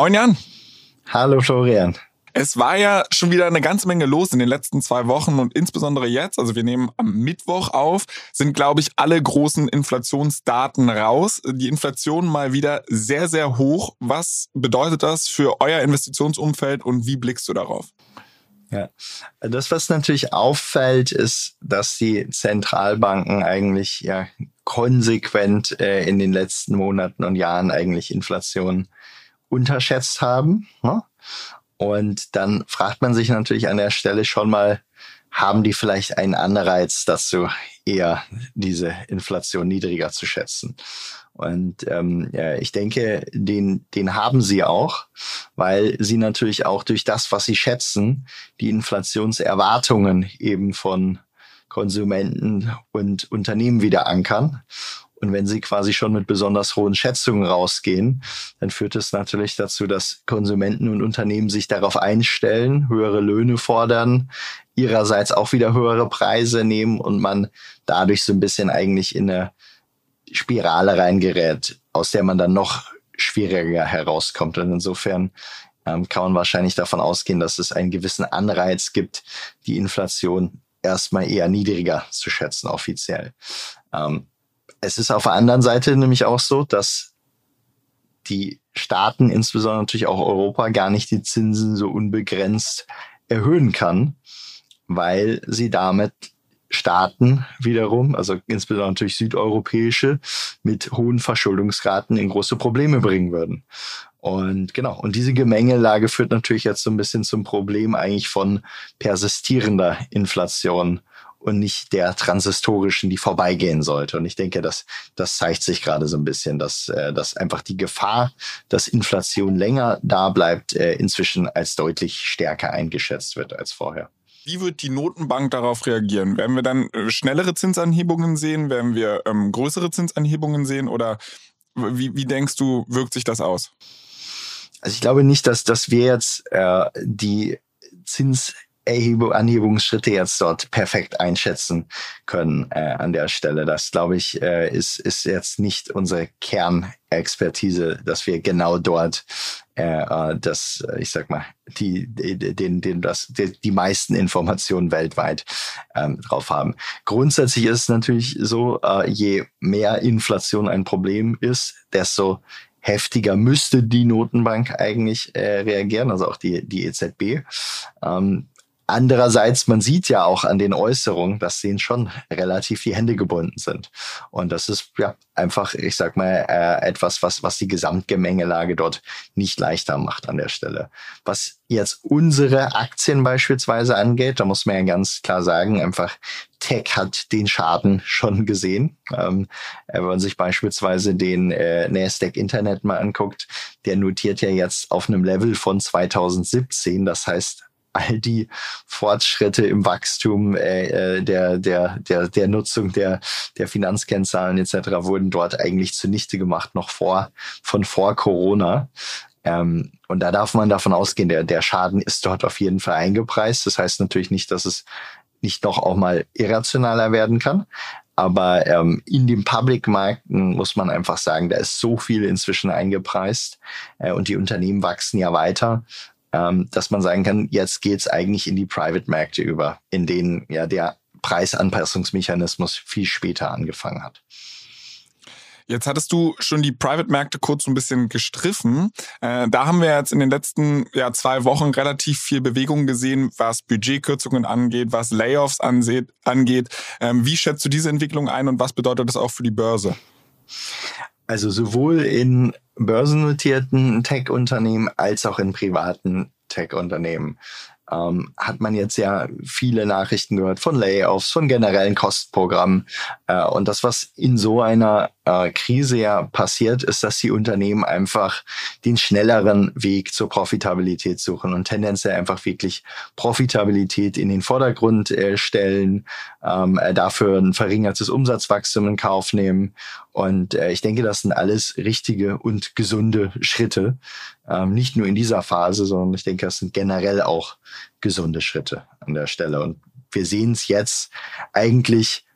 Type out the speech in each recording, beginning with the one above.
Moin Jan. Hallo Florian. Es war ja schon wieder eine ganze Menge los in den letzten zwei Wochen und insbesondere jetzt, also wir nehmen am Mittwoch auf, sind, glaube ich, alle großen Inflationsdaten raus. Die Inflation mal wieder sehr, sehr hoch. Was bedeutet das für euer Investitionsumfeld und wie blickst du darauf? Ja, das, was natürlich auffällt, ist, dass die Zentralbanken eigentlich ja konsequent äh, in den letzten Monaten und Jahren eigentlich Inflation unterschätzt haben. Ne? Und dann fragt man sich natürlich an der Stelle schon mal, haben die vielleicht einen Anreiz dazu, eher diese Inflation niedriger zu schätzen? Und ähm, ja, ich denke, den, den haben sie auch, weil sie natürlich auch durch das, was sie schätzen, die Inflationserwartungen eben von Konsumenten und Unternehmen wieder ankern. Und wenn sie quasi schon mit besonders hohen Schätzungen rausgehen, dann führt es natürlich dazu, dass Konsumenten und Unternehmen sich darauf einstellen, höhere Löhne fordern, ihrerseits auch wieder höhere Preise nehmen und man dadurch so ein bisschen eigentlich in eine Spirale reingerät, aus der man dann noch schwieriger herauskommt. Und insofern ähm, kann man wahrscheinlich davon ausgehen, dass es einen gewissen Anreiz gibt, die Inflation erstmal eher niedriger zu schätzen, offiziell. Ähm, es ist auf der anderen Seite nämlich auch so, dass die Staaten, insbesondere natürlich auch Europa, gar nicht die Zinsen so unbegrenzt erhöhen kann, weil sie damit Staaten wiederum, also insbesondere natürlich südeuropäische, mit hohen Verschuldungsraten in große Probleme bringen würden. Und genau, und diese Gemengelage führt natürlich jetzt so ein bisschen zum Problem eigentlich von persistierender Inflation und nicht der transistorischen, die vorbeigehen sollte. Und ich denke, das, das zeigt sich gerade so ein bisschen, dass, äh, dass einfach die Gefahr, dass Inflation länger da bleibt, äh, inzwischen als deutlich stärker eingeschätzt wird als vorher. Wie wird die Notenbank darauf reagieren? Werden wir dann äh, schnellere Zinsanhebungen sehen? Werden wir ähm, größere Zinsanhebungen sehen? Oder wie, wie denkst du, wirkt sich das aus? Also ich glaube nicht, dass, dass wir jetzt äh, die Zins Erhebung, Anhebungsschritte jetzt dort perfekt einschätzen können äh, an der Stelle. Das, glaube ich, äh, ist, ist jetzt nicht unsere Kernexpertise, dass wir genau dort äh, äh das, äh, ich sag mal, die, den, den, das, die, die meisten Informationen weltweit ähm, drauf haben. Grundsätzlich ist es natürlich so, äh, je mehr Inflation ein Problem ist, desto heftiger müsste die Notenbank eigentlich äh, reagieren, also auch die, die EZB. Ähm, Andererseits, man sieht ja auch an den Äußerungen, dass denen schon relativ die Hände gebunden sind. Und das ist ja einfach, ich sag mal, äh, etwas, was, was die Gesamtgemengelage dort nicht leichter macht an der Stelle. Was jetzt unsere Aktien beispielsweise angeht, da muss man ja ganz klar sagen, einfach Tech hat den Schaden schon gesehen. Ähm, wenn man sich beispielsweise den äh, Nasdaq Internet mal anguckt, der notiert ja jetzt auf einem Level von 2017. Das heißt, all die Fortschritte im Wachstum äh, äh, der, der, der, der Nutzung der, der Finanzkennzahlen etc. wurden dort eigentlich zunichte gemacht, noch vor, von vor Corona. Ähm, und da darf man davon ausgehen, der, der Schaden ist dort auf jeden Fall eingepreist. Das heißt natürlich nicht, dass es nicht noch auch mal irrationaler werden kann. Aber ähm, in den Public-Märkten muss man einfach sagen, da ist so viel inzwischen eingepreist äh, und die Unternehmen wachsen ja weiter ähm, dass man sagen kann, jetzt geht's eigentlich in die Private-Märkte über, in denen ja der Preisanpassungsmechanismus viel später angefangen hat. Jetzt hattest du schon die Private-Märkte kurz ein bisschen gestriffen. Äh, da haben wir jetzt in den letzten ja, zwei Wochen relativ viel Bewegung gesehen, was Budgetkürzungen angeht, was Layoffs angeht. Ähm, wie schätzt du diese Entwicklung ein und was bedeutet das auch für die Börse? Also sowohl in börsennotierten Tech-Unternehmen als auch in privaten Tech-Unternehmen ähm, hat man jetzt ja viele Nachrichten gehört von Layoffs, von generellen Kostenprogrammen. Äh, und das, was in so einer äh, Krise ja passiert, ist, dass die Unternehmen einfach den schnelleren Weg zur Profitabilität suchen und tendenziell einfach wirklich Profitabilität in den Vordergrund äh, stellen, ähm, äh, dafür ein verringertes Umsatzwachstum in Kauf nehmen. Und äh, ich denke, das sind alles richtige und gesunde Schritte. Ähm, nicht nur in dieser Phase, sondern ich denke, das sind generell auch gesunde Schritte an der Stelle. Und wir sehen es jetzt eigentlich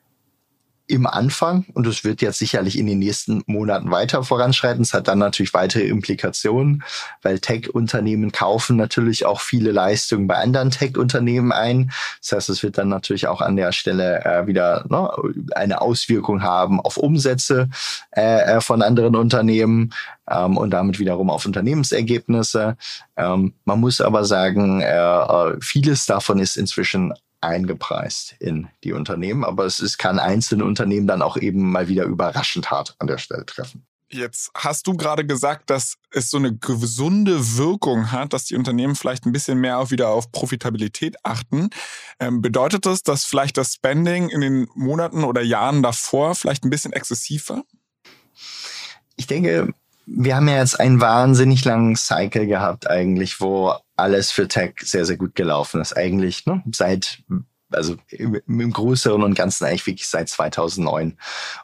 im Anfang und es wird jetzt sicherlich in den nächsten Monaten weiter voranschreiten. Es hat dann natürlich weitere Implikationen, weil Tech-Unternehmen kaufen natürlich auch viele Leistungen bei anderen Tech-Unternehmen ein. Das heißt, es wird dann natürlich auch an der Stelle äh, wieder ne, eine Auswirkung haben auf Umsätze äh, äh von anderen Unternehmen ähm, und damit wiederum auf Unternehmensergebnisse. Ähm, man muss aber sagen, äh, äh vieles davon ist inzwischen eingepreist in die Unternehmen. Aber es ist, kann einzelne Unternehmen dann auch eben mal wieder überraschend hart an der Stelle treffen. Jetzt hast du gerade gesagt, dass es so eine gesunde Wirkung hat, dass die Unternehmen vielleicht ein bisschen mehr auch wieder auf Profitabilität achten. Ähm, bedeutet das, dass vielleicht das Spending in den Monaten oder Jahren davor vielleicht ein bisschen exzessiv war? Ich denke, wir haben ja jetzt einen wahnsinnig langen Cycle gehabt eigentlich, wo alles für Tech sehr, sehr gut gelaufen ist. Eigentlich ne, seit also im, im Größeren und Ganzen eigentlich wirklich seit 2009.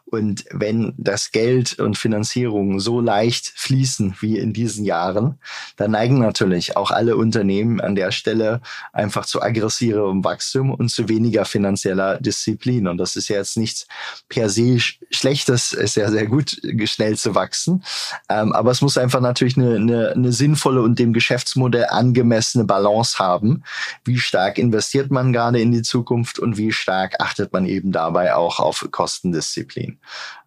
Und wenn das Geld und Finanzierung so leicht fließen wie in diesen Jahren, dann neigen natürlich auch alle Unternehmen an der Stelle einfach zu aggressivem Wachstum und zu weniger finanzieller Disziplin. Und das ist ja jetzt nichts per se Schlechtes, ist ja sehr gut, schnell zu wachsen. Ähm, aber es muss einfach natürlich eine, eine, eine sinnvolle und dem Geschäftsmodell angemessene Balance haben. Wie stark investiert man gerade in die Zukunft und wie stark achtet man eben dabei auch auf Kostendisziplin?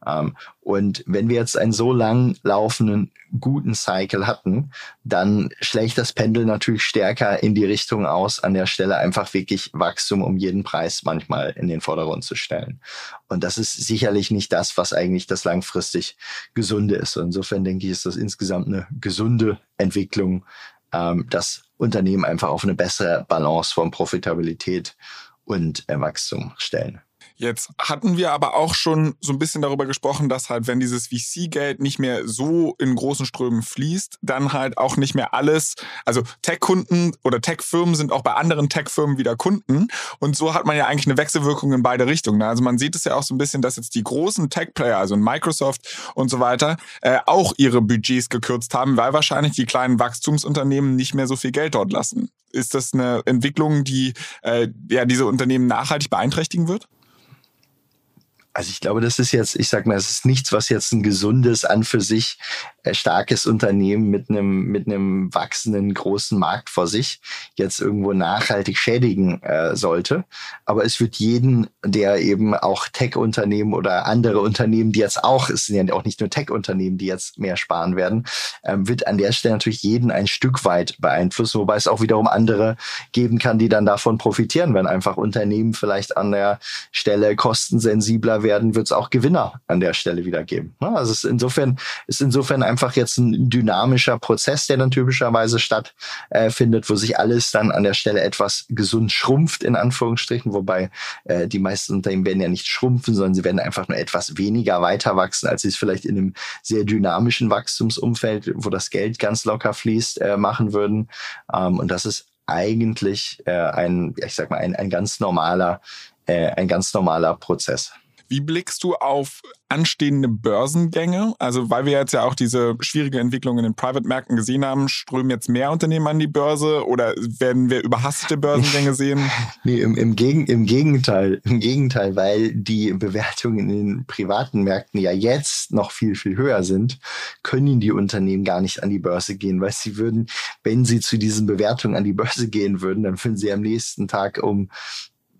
Ähm, und wenn wir jetzt einen so lang laufenden guten Cycle hatten, dann schlägt das Pendel natürlich stärker in die Richtung aus, an der Stelle einfach wirklich Wachstum um jeden Preis manchmal in den Vordergrund zu stellen. Und das ist sicherlich nicht das, was eigentlich das langfristig Gesunde ist. Und insofern denke ich, ist das insgesamt eine gesunde Entwicklung, ähm, dass Unternehmen einfach auf eine bessere Balance von Profitabilität und Wachstum stellen. Jetzt hatten wir aber auch schon so ein bisschen darüber gesprochen, dass halt, wenn dieses VC-Geld nicht mehr so in großen Strömen fließt, dann halt auch nicht mehr alles, also Tech-Kunden oder Tech-Firmen sind auch bei anderen Tech-Firmen wieder Kunden. Und so hat man ja eigentlich eine Wechselwirkung in beide Richtungen. Also man sieht es ja auch so ein bisschen, dass jetzt die großen Tech-Player, also Microsoft und so weiter, äh, auch ihre Budgets gekürzt haben, weil wahrscheinlich die kleinen Wachstumsunternehmen nicht mehr so viel Geld dort lassen. Ist das eine Entwicklung, die äh, ja diese Unternehmen nachhaltig beeinträchtigen wird? Also ich glaube, das ist jetzt, ich sag mal, es ist nichts, was jetzt ein gesundes, an für sich äh, starkes Unternehmen mit einem, mit einem wachsenden großen Markt vor sich jetzt irgendwo nachhaltig schädigen äh, sollte. Aber es wird jeden, der eben auch Tech-Unternehmen oder andere Unternehmen, die jetzt auch, es sind ja auch nicht nur Tech-Unternehmen, die jetzt mehr sparen werden, ähm, wird an der Stelle natürlich jeden ein Stück weit beeinflussen, wobei es auch wiederum andere geben kann, die dann davon profitieren, wenn einfach Unternehmen vielleicht an der Stelle kostensensibler werden, wird es auch Gewinner an der Stelle wieder geben. Ne? Also es ist insofern ist insofern einfach jetzt ein dynamischer Prozess, der dann typischerweise stattfindet, äh, wo sich alles dann an der Stelle etwas gesund schrumpft, in Anführungsstrichen, wobei äh, die meisten Unternehmen werden ja nicht schrumpfen, sondern sie werden einfach nur etwas weniger weiter wachsen, als sie es vielleicht in einem sehr dynamischen Wachstumsumfeld, wo das Geld ganz locker fließt, äh, machen würden. Ähm, und das ist eigentlich äh, ein, ich sag mal, ein, ein ganz normaler, äh, ein ganz normaler Prozess. Wie blickst du auf anstehende Börsengänge? Also, weil wir jetzt ja auch diese schwierige Entwicklung in den Private-Märkten gesehen haben, strömen jetzt mehr Unternehmen an die Börse oder werden wir überhastete Börsengänge sehen? nee, im, im, Gegen, im Gegenteil, im Gegenteil, weil die Bewertungen in den privaten Märkten ja jetzt noch viel, viel höher sind, können die Unternehmen gar nicht an die Börse gehen, weil sie würden, wenn sie zu diesen Bewertungen an die Börse gehen würden, dann würden sie am nächsten Tag um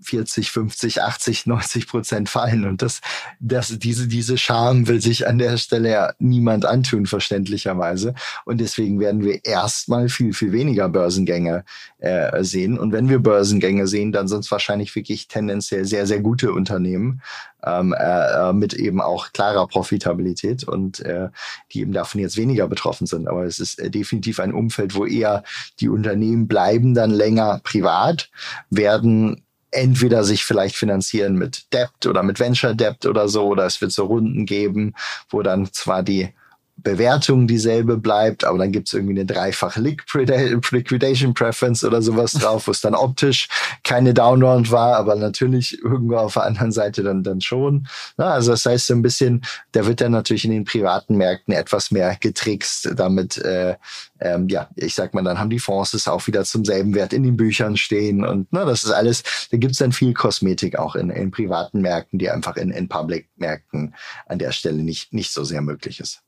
40, 50, 80, 90 Prozent fallen. Und das, das, diese, diese Scham will sich an der Stelle ja niemand antun, verständlicherweise. Und deswegen werden wir erstmal viel, viel weniger Börsengänge äh, sehen. Und wenn wir Börsengänge sehen, dann sind es wahrscheinlich wirklich tendenziell sehr, sehr gute Unternehmen ähm, äh, mit eben auch klarer Profitabilität und äh, die eben davon jetzt weniger betroffen sind. Aber es ist äh, definitiv ein Umfeld, wo eher die Unternehmen bleiben dann länger privat, werden entweder sich vielleicht finanzieren mit Debt oder mit Venture Debt oder so, oder es wird so Runden geben, wo dann zwar die Bewertung dieselbe bleibt, aber dann gibt es irgendwie eine dreifach Liquidation Preference oder sowas drauf, wo es dann optisch keine Downround war, aber natürlich irgendwo auf der anderen Seite dann, dann schon. Na, also das heißt so ein bisschen, da wird dann natürlich in den privaten Märkten etwas mehr getrickst, damit, äh, ähm, ja, ich sag mal, dann haben die Fonds es auch wieder zum selben Wert in den Büchern stehen und na, das ist alles, da gibt es dann viel Kosmetik auch in, in privaten Märkten, die einfach in, in Public-Märkten an der Stelle nicht, nicht so sehr möglich ist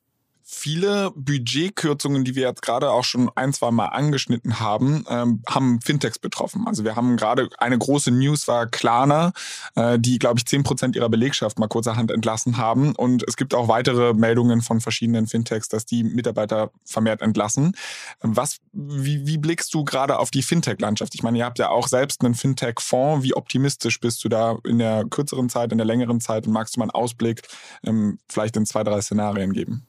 viele Budgetkürzungen, die wir jetzt gerade auch schon ein, zwei Mal angeschnitten haben, ähm, haben Fintechs betroffen. Also wir haben gerade eine große News war Klarna, äh, die, glaube ich, zehn Prozent ihrer Belegschaft mal kurzerhand entlassen haben. Und es gibt auch weitere Meldungen von verschiedenen Fintechs, dass die Mitarbeiter vermehrt entlassen. Was, wie, wie blickst du gerade auf die Fintech-Landschaft? Ich meine, ihr habt ja auch selbst einen Fintech-Fonds. Wie optimistisch bist du da in der kürzeren Zeit, in der längeren Zeit? Und magst du mal einen Ausblick ähm, vielleicht in zwei, drei Szenarien geben?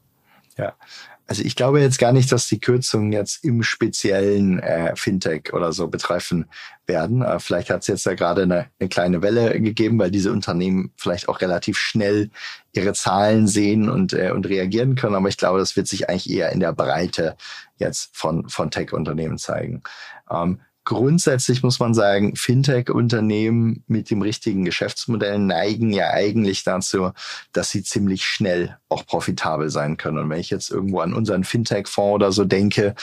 Ja, also ich glaube jetzt gar nicht, dass die Kürzungen jetzt im speziellen äh, Fintech oder so betreffen werden. Äh, vielleicht hat es jetzt da gerade eine, eine kleine Welle gegeben, weil diese Unternehmen vielleicht auch relativ schnell ihre Zahlen sehen und, äh, und reagieren können. Aber ich glaube, das wird sich eigentlich eher in der Breite jetzt von, von Tech-Unternehmen zeigen. Ähm, grundsätzlich muss man sagen, Fintech-Unternehmen mit dem richtigen Geschäftsmodell neigen ja eigentlich dazu, dass sie ziemlich schnell auch profitabel sein können. Und wenn ich jetzt irgendwo an unseren Fintech-Fonds oder so denke,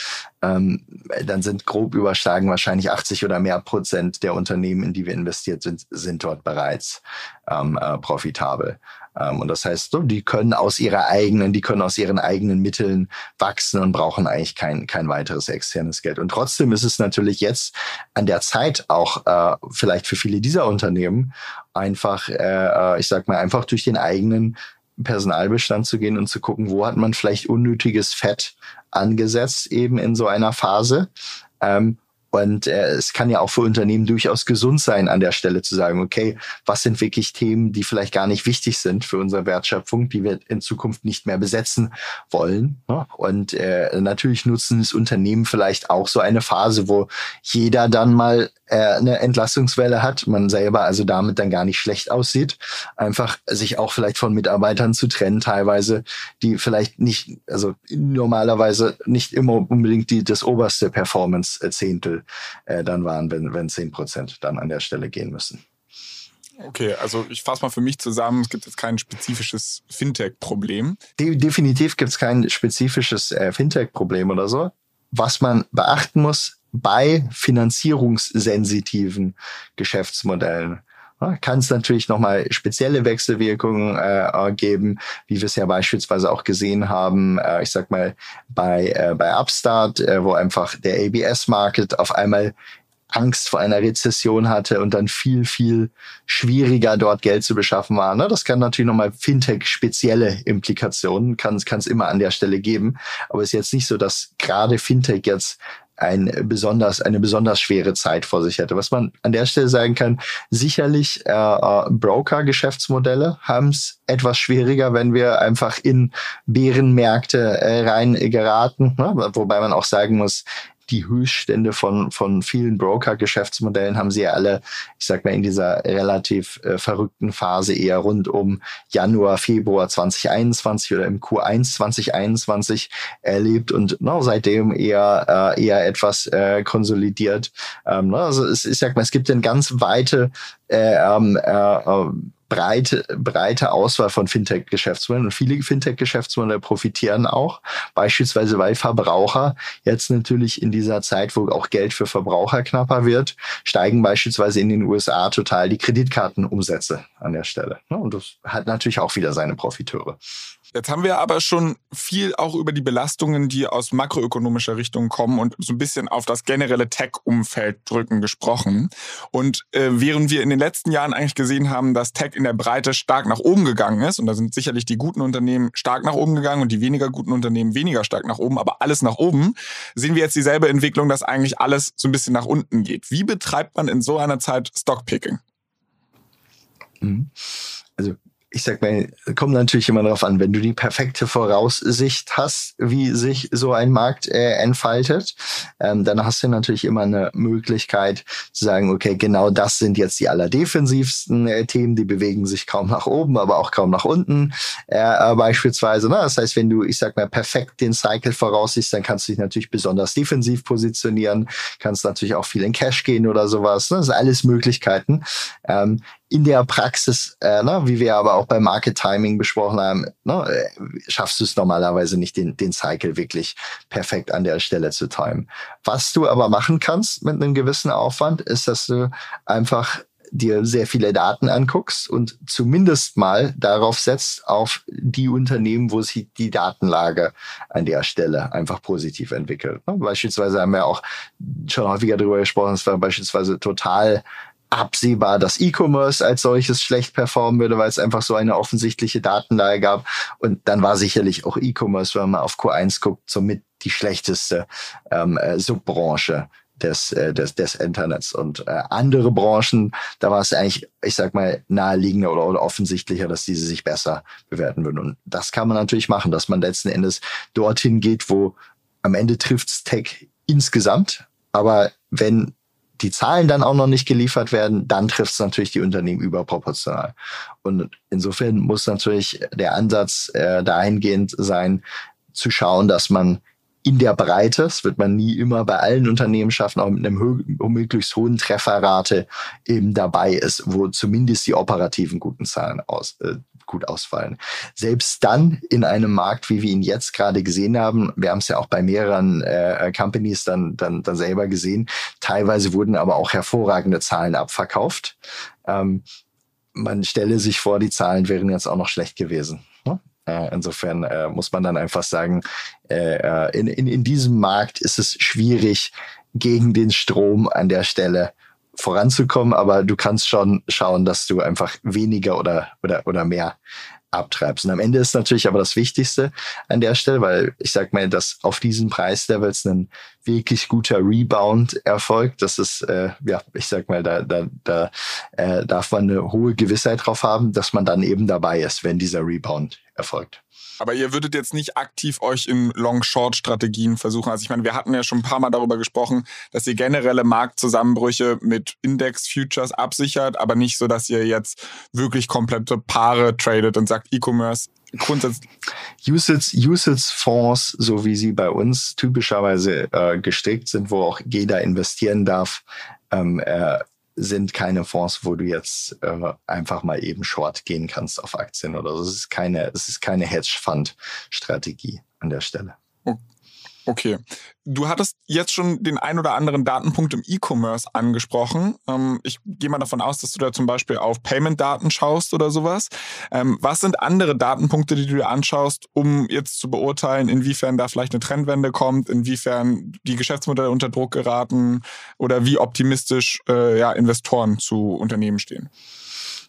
ähm, dann sind grob überschlagen wahrscheinlich 80 oder mehr Prozent der Unternehmen, in die wir investiert sind, sind dort bereits ähm, äh, profitabel. Ähm, und das heißt, so, die können aus ihrer eigenen, die können aus ihren eigenen Mitteln wachsen und brauchen eigentlich kein, kein weiteres externes Geld. Und trotzdem ist es natürlich jetzt an der Zeit auch äh, vielleicht für viele dieser Unternehmen einfach, äh, äh ich sag mal, einfach durch den eigenen Personalbestand zu gehen und zu gucken, wo hat man vielleicht unnötiges Fett angesetzt eben in so einer Phase. Ähm, und äh, es kann ja auch für Unternehmen durchaus gesund sein, an der Stelle zu sagen, okay, was sind wirklich Themen, die vielleicht gar nicht wichtig sind für unsere Wertschöpfung, die wir in Zukunft nicht mehr besetzen wollen. Ne? Und äh, natürlich nutzen es Unternehmen vielleicht auch so eine Phase, wo jeder dann mal äh, eine Entlassungswelle hat, man selber also damit dann gar nicht schlecht aussieht, einfach sich auch vielleicht von Mitarbeitern zu trennen, teilweise, die vielleicht nicht, also normalerweise nicht immer unbedingt die das oberste Performance-Zehntel äh, dann waren, wenn, wenn zehn Prozent dann an der Stelle gehen müssen. Okay, also ich fasse mal für mich zusammen, es gibt jetzt kein spezifisches Fintech-Problem. De definitiv gibt es kein spezifisches äh, Fintech-Problem oder so. Was man beachten muss, bei finanzierungssensitiven Geschäftsmodellen kann es natürlich nochmal spezielle Wechselwirkungen äh, geben, wie wir es ja beispielsweise auch gesehen haben, äh, ich sag mal, bei, äh, bei Upstart, äh, wo einfach der ABS-Market auf einmal Angst vor einer Rezession hatte und dann viel, viel schwieriger dort Geld zu beschaffen war. Ne? Das kann natürlich nochmal Fintech-spezielle Implikationen, kann es immer an der Stelle geben. Aber es ist jetzt nicht so, dass gerade Fintech jetzt ein besonders, eine besonders schwere Zeit vor sich hätte. Was man an der Stelle sagen kann, sicherlich äh, äh Broker-Geschäftsmodelle haben es etwas schwieriger, wenn wir einfach in Bärenmärkte äh, rein geraten. Ne? Wobei man auch sagen muss, die Höchststände von, von vielen Broker-Geschäftsmodellen haben sie ja alle, ich sag mal, in dieser relativ äh, verrückten Phase eher rund um Januar, Februar 2021 oder im Q1 2021 erlebt und no, seitdem eher, äh, eher etwas äh, konsolidiert. Ähm, no, also es, ich sag mal, es gibt eine ganz weite ähm, äh, äh, breite, breite Auswahl von Fintech-Geschäftsmodellen und viele Fintech-Geschäftsmodelle profitieren auch, beispielsweise weil Verbraucher jetzt natürlich in dieser Zeit, wo auch Geld für Verbraucher knapper wird, steigen beispielsweise in den USA total die Kreditkartenumsätze an der Stelle. Und das hat natürlich auch wieder seine Profiteure. Jetzt haben wir aber schon viel auch über die Belastungen, die aus makroökonomischer Richtung kommen und so ein bisschen auf das generelle Tech-Umfeld drücken gesprochen. Und äh, während wir in den letzten Jahren eigentlich gesehen haben, dass Tech in der Breite stark nach oben gegangen ist, und da sind sicherlich die guten Unternehmen stark nach oben gegangen und die weniger guten Unternehmen weniger stark nach oben, aber alles nach oben, sehen wir jetzt dieselbe Entwicklung, dass eigentlich alles so ein bisschen nach unten geht. Wie betreibt man in so einer Zeit Stockpicking? Mhm. Also ich sag mal, kommt natürlich immer darauf an, wenn du die perfekte Voraussicht hast, wie sich so ein Markt äh, entfaltet, ähm, dann hast du natürlich immer eine Möglichkeit zu sagen, okay, genau das sind jetzt die allerdefensivsten äh, Themen, die bewegen sich kaum nach oben, aber auch kaum nach unten äh, äh beispielsweise. Ne? Das heißt, wenn du, ich sag mal, perfekt den Cycle voraussiehst, dann kannst du dich natürlich besonders defensiv positionieren, kannst natürlich auch viel in Cash gehen oder sowas. Ne? Das sind alles Möglichkeiten. Ähm, in der Praxis, äh, ne, wie wir aber auch beim Market Timing besprochen haben, ne, schaffst du es normalerweise nicht, den, den Cycle wirklich perfekt an der Stelle zu timen. Was du aber machen kannst mit einem gewissen Aufwand, ist, dass du einfach dir sehr viele Daten anguckst und zumindest mal darauf setzt, auf die Unternehmen, wo sich die Datenlage an der Stelle einfach positiv entwickelt. Ne, beispielsweise haben wir auch schon häufiger darüber gesprochen, es war beispielsweise total absehbar, dass E-Commerce als solches schlecht performen würde, weil es einfach so eine offensichtliche Datenlage gab. Und dann war sicherlich auch E-Commerce, wenn man auf Q1 guckt, somit die schlechteste ähm, äh, Subbranche des, äh, des, des Internets. Und äh, andere Branchen, da war es eigentlich, ich sag mal, naheliegender oder, oder offensichtlicher, dass diese sich besser bewerten würden. Und das kann man natürlich machen, dass man letzten Endes dorthin geht, wo am Ende trifft's Tech insgesamt. Aber wenn die Zahlen dann auch noch nicht geliefert werden, dann trifft es natürlich die Unternehmen überproportional. Und insofern muss natürlich der Ansatz äh, dahingehend sein, zu schauen, dass man in der Breite, das wird man nie immer bei allen Unternehmen schaffen, auch mit einem möglichst hohen Trefferrate eben dabei ist, wo zumindest die operativen guten Zahlen aus, äh, gut ausfallen. Selbst dann in einem Markt, wie wir ihn jetzt gerade gesehen haben, wir haben es ja auch bei mehreren äh, Companies dann, dann, dann selber gesehen, teilweise wurden aber auch hervorragende Zahlen abverkauft. Ähm, man stelle sich vor, die Zahlen wären jetzt auch noch schlecht gewesen. Ne? Äh, insofern äh, muss man dann einfach sagen, äh, äh, in, in, in diesem Markt ist es schwierig, gegen den Strom an der Stelle voranzukommen, aber du kannst schon schauen, dass du einfach weniger oder, oder, oder mehr abtreibst. Und am Ende ist natürlich aber das Wichtigste an der Stelle, weil ich sag mal, dass auf diesen Preislevels ein wirklich guter Rebound erfolgt. Das ist, äh, ja, ich sag mal, da, da, da äh, darf man eine hohe Gewissheit drauf haben, dass man dann eben dabei ist, wenn dieser Rebound erfolgt. Aber ihr würdet jetzt nicht aktiv euch in Long-Short-Strategien versuchen. Also ich meine, wir hatten ja schon ein paar Mal darüber gesprochen, dass ihr generelle Marktzusammenbrüche mit Index-Futures absichert, aber nicht so, dass ihr jetzt wirklich komplette Paare tradet und sagt, E-Commerce grundsätzlich. Usage-Fonds, so wie sie bei uns typischerweise äh, gestrickt sind, wo auch jeder investieren darf, ähm, äh, sind keine Fonds, wo du jetzt äh, einfach mal eben short gehen kannst auf Aktien oder so. Es ist keine, es ist keine Hedge-Fund-Strategie an der Stelle. Okay. Du hattest jetzt schon den ein oder anderen Datenpunkt im E-Commerce angesprochen. Ähm, ich gehe mal davon aus, dass du da zum Beispiel auf Payment-Daten schaust oder sowas. Ähm, was sind andere Datenpunkte, die du dir anschaust, um jetzt zu beurteilen, inwiefern da vielleicht eine Trendwende kommt, inwiefern die Geschäftsmodelle unter Druck geraten oder wie optimistisch äh, ja, Investoren zu Unternehmen stehen?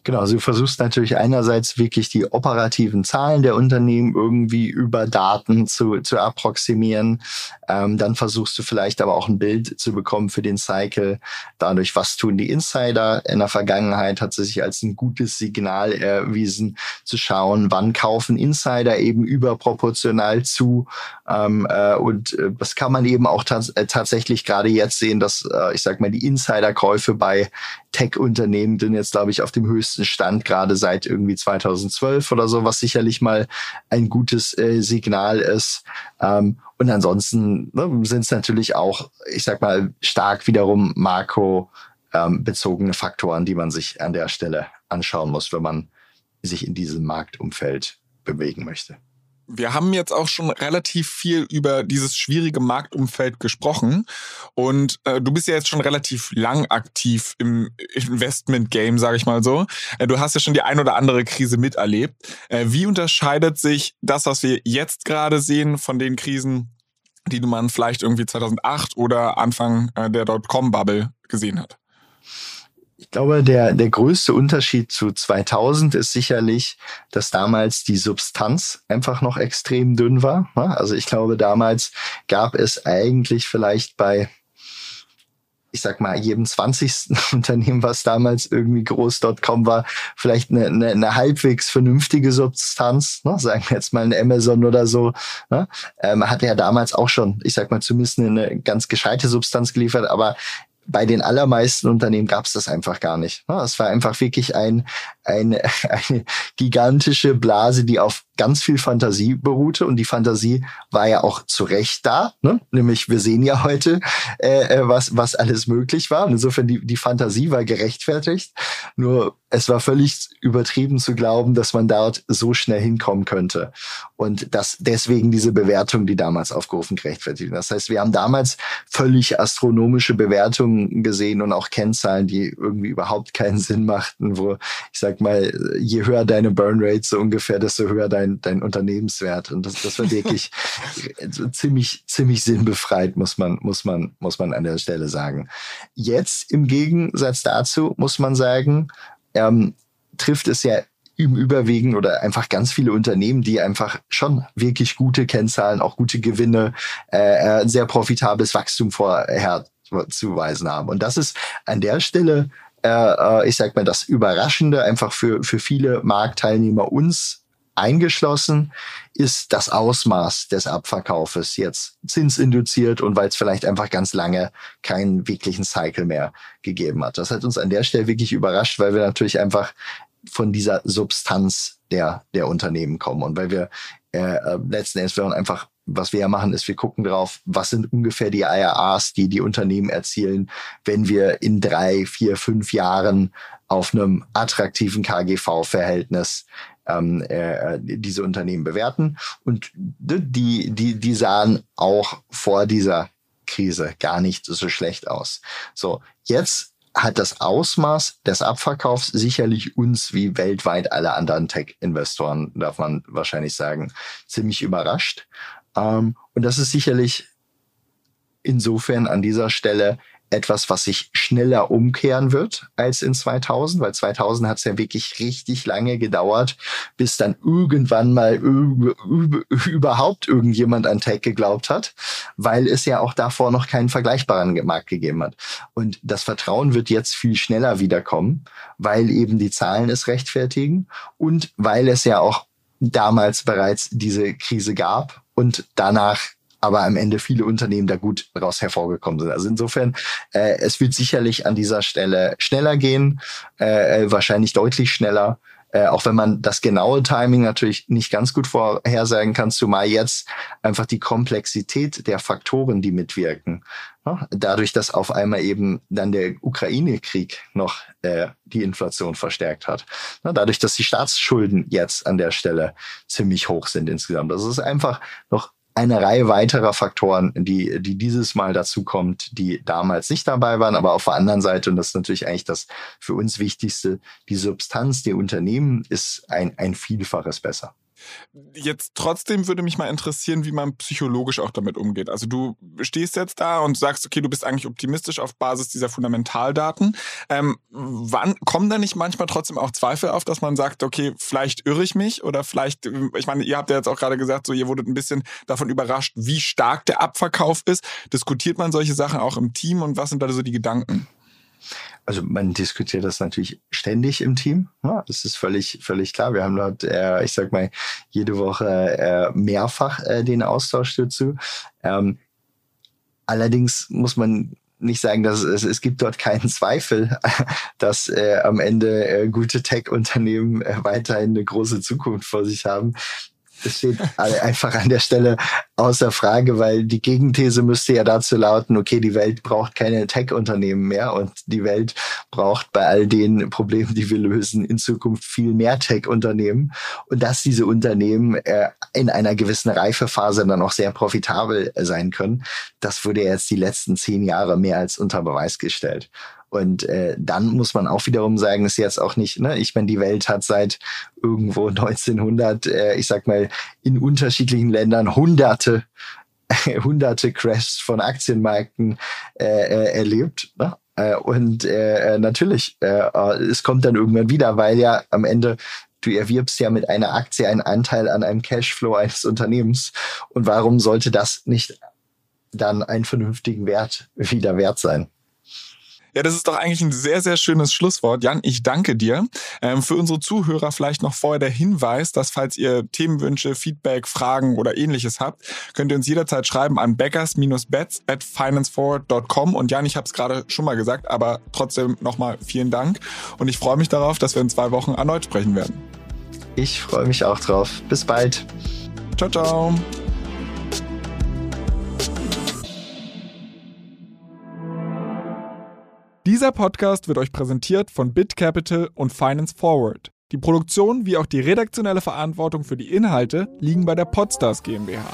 Genau, also du versuchst natürlich einerseits wirklich die operativen Zahlen der Unternehmen irgendwie über Daten zu, zu approximieren. Ähm, dann versuchst du vielleicht aber auch ein Bild zu bekommen für den Cycle. Dadurch, was tun die Insider in der Vergangenheit, hat sie sich als ein gutes Signal erwiesen, zu schauen, wann kaufen Insider eben überproportional zu. Ähm, äh, und äh, das kann man eben auch tats äh, tatsächlich gerade jetzt sehen, dass, äh, ich sag mal, die Insiderkäufe bei Tech-Unternehmen sind jetzt, glaube ich, auf dem höchsten Stand, gerade seit irgendwie 2012 oder so, was sicherlich mal ein gutes äh, Signal ist. Ähm, und ansonsten ne, sind es natürlich auch, ich sag mal, stark wiederum Makro ähm, bezogene Faktoren, die man sich an der Stelle anschauen muss, wenn man sich in diesem Marktumfeld bewegen möchte. Wir haben jetzt auch schon relativ viel über dieses schwierige Marktumfeld gesprochen und äh, du bist ja jetzt schon relativ lang aktiv im Investment-Game, sage ich mal so. Äh, du hast ja schon die ein oder andere Krise miterlebt. Äh, wie unterscheidet sich das, was wir jetzt gerade sehen, von den Krisen, die man vielleicht irgendwie 2008 oder Anfang äh, der Dotcom-Bubble gesehen hat? Ich glaube, der, der größte Unterschied zu 2000 ist sicherlich, dass damals die Substanz einfach noch extrem dünn war. Also ich glaube, damals gab es eigentlich vielleicht bei, ich sag mal, jedem 20. Unternehmen, was damals irgendwie groß.com war, vielleicht eine, eine, eine halbwegs vernünftige Substanz, ne? sagen wir jetzt mal ein Amazon oder so, ne? ähm, hat ja damals auch schon, ich sag mal, zumindest eine, eine ganz gescheite Substanz geliefert, aber bei den allermeisten Unternehmen gab es das einfach gar nicht. Es war einfach wirklich ein, ein, eine gigantische Blase, die auf ganz viel Fantasie beruhte und die Fantasie war ja auch zu Recht da, ne? nämlich wir sehen ja heute, äh, äh, was, was alles möglich war und insofern die, die Fantasie war gerechtfertigt, nur es war völlig übertrieben zu glauben, dass man dort so schnell hinkommen könnte und dass deswegen diese Bewertung, die damals aufgerufen, gerechtfertigt. Das heißt, wir haben damals völlig astronomische Bewertungen gesehen und auch Kennzahlen, die irgendwie überhaupt keinen Sinn machten, wo ich sag mal, je höher deine Burn Rate so ungefähr, desto höher dein dein, dein Unternehmenswert. Und das, das war wirklich ziemlich, ziemlich sinnbefreit, muss man, muss man, muss man an der Stelle sagen. Jetzt im Gegensatz dazu muss man sagen, ähm, trifft es ja im Überwiegen oder einfach ganz viele Unternehmen, die einfach schon wirklich gute Kennzahlen, auch gute Gewinne, äh, äh sehr profitables Wachstum vorher zu weisen haben. Und das ist an der Stelle, äh, äh, ich sag mal, das Überraschende einfach für, für viele Marktteilnehmer uns eingeschlossen ist das Ausmaß des Abverkaufes jetzt zinsinduziert und weil es vielleicht einfach ganz lange keinen wirklichen Cycle mehr gegeben hat. Das hat uns an der Stelle wirklich überrascht, weil wir natürlich einfach von dieser Substanz der, der Unternehmen kommen und weil wir äh, äh letzten Endes wir einfach was wir ja machen, ist, wir gucken drauf, was sind ungefähr die IRAs, die die Unternehmen erzielen, wenn wir in drei, vier, fünf Jahren auf einem attraktiven KGV-Verhältnis ähm, äh, diese Unternehmen bewerten. Und die, die, die sahen auch vor dieser Krise gar nicht so schlecht aus. So, jetzt hat das Ausmaß des Abverkaufs sicherlich uns wie weltweit alle anderen Tech-Investoren, darf man wahrscheinlich sagen, ziemlich überrascht. Ähm, und das ist sicherlich insofern an dieser Stelle etwas, was sich schneller umkehren wird als in 2000, weil 2000 hat es ja wirklich richtig lange gedauert, bis dann irgendwann mal überhaupt irgendjemand an Tech geglaubt hat, weil es ja auch davor noch keinen vergleichbaren Markt gegeben hat. Und das Vertrauen wird jetzt viel schneller wiederkommen, weil eben die Zahlen es rechtfertigen und weil es ja auch damals bereits diese Krise gab und danach aber am Ende viele Unternehmen da gut raus hervorgekommen sind. Also insofern, äh, es wird sicherlich an dieser Stelle schneller gehen, äh, äh, wahrscheinlich deutlich schneller. Äh, auch wenn man das genaue Timing natürlich nicht ganz gut vorhersagen kann, zumal jetzt einfach die Komplexität der Faktoren, die mitwirken, ne? dadurch, dass auf einmal eben dann der Ukraine-Krieg noch äh, die Inflation verstärkt hat, ne? dadurch, dass die Staatsschulden jetzt an der Stelle ziemlich hoch sind insgesamt. Das ist einfach noch eine Reihe weiterer Faktoren, die, die dieses Mal dazu kommt, die damals nicht dabei waren, aber auf der anderen Seite, und das ist natürlich eigentlich das für uns Wichtigste, die Substanz der Unternehmen ist ein, ein Vielfaches besser. Jetzt trotzdem würde mich mal interessieren, wie man psychologisch auch damit umgeht. Also du stehst jetzt da und sagst, okay, du bist eigentlich optimistisch auf Basis dieser Fundamentaldaten. Ähm, wann kommen da nicht manchmal trotzdem auch Zweifel auf, dass man sagt, okay, vielleicht irre ich mich oder vielleicht, ich meine, ihr habt ja jetzt auch gerade gesagt, so ihr wurdet ein bisschen davon überrascht, wie stark der Abverkauf ist. Diskutiert man solche Sachen auch im Team und was sind da so die Gedanken? Also man diskutiert das natürlich ständig im Team. Ja, das ist völlig, völlig klar. Wir haben dort, äh, ich sag mal, jede Woche äh, mehrfach äh, den Austausch dazu. Ähm, allerdings muss man nicht sagen, dass es, es gibt dort keinen Zweifel, dass äh, am Ende äh, gute Tech-Unternehmen äh, weiterhin eine große Zukunft vor sich haben. Das steht einfach an der Stelle außer Frage, weil die Gegenthese müsste ja dazu lauten, okay, die Welt braucht keine Tech-Unternehmen mehr und die Welt braucht bei all den Problemen, die wir lösen, in Zukunft viel mehr Tech-Unternehmen und dass diese Unternehmen äh, in einer gewissen Reifephase dann auch sehr profitabel sein können. Das wurde jetzt die letzten zehn Jahre mehr als unter Beweis gestellt. Und äh, dann muss man auch wiederum sagen, ist jetzt auch nicht, ne, ich meine, die Welt hat seit irgendwo 1900, äh, ich sag mal, in unterschiedlichen Ländern hunderte hunderte Crashs von Aktienmärkten äh, äh, erlebt. Ne? Äh, und äh, natürlich, äh, es kommt dann irgendwann wieder, weil ja am Ende du erwirbst ja mit einer Aktie einen Anteil an einem Cashflow eines Unternehmens. Und warum sollte das nicht dann einen vernünftigen Wert wieder wert sein? Ja, das ist doch eigentlich ein sehr, sehr schönes Schlusswort. Jan, ich danke dir. Ähm, für unsere Zuhörer vielleicht noch vorher der Hinweis, dass falls ihr Themenwünsche, Feedback, Fragen oder ähnliches habt, könnt ihr uns jederzeit schreiben an beggars-bets at financeforward.com. Und Jan, ich habe es gerade schon mal gesagt, aber trotzdem nochmal vielen Dank. Und ich freue mich darauf, dass wir in zwei Wochen erneut sprechen werden. Ich freue mich auch drauf. Bis bald. Ciao, ciao. Dieser Podcast wird euch präsentiert von BitCapital und Finance Forward. Die Produktion wie auch die redaktionelle Verantwortung für die Inhalte liegen bei der Podstars GmbH.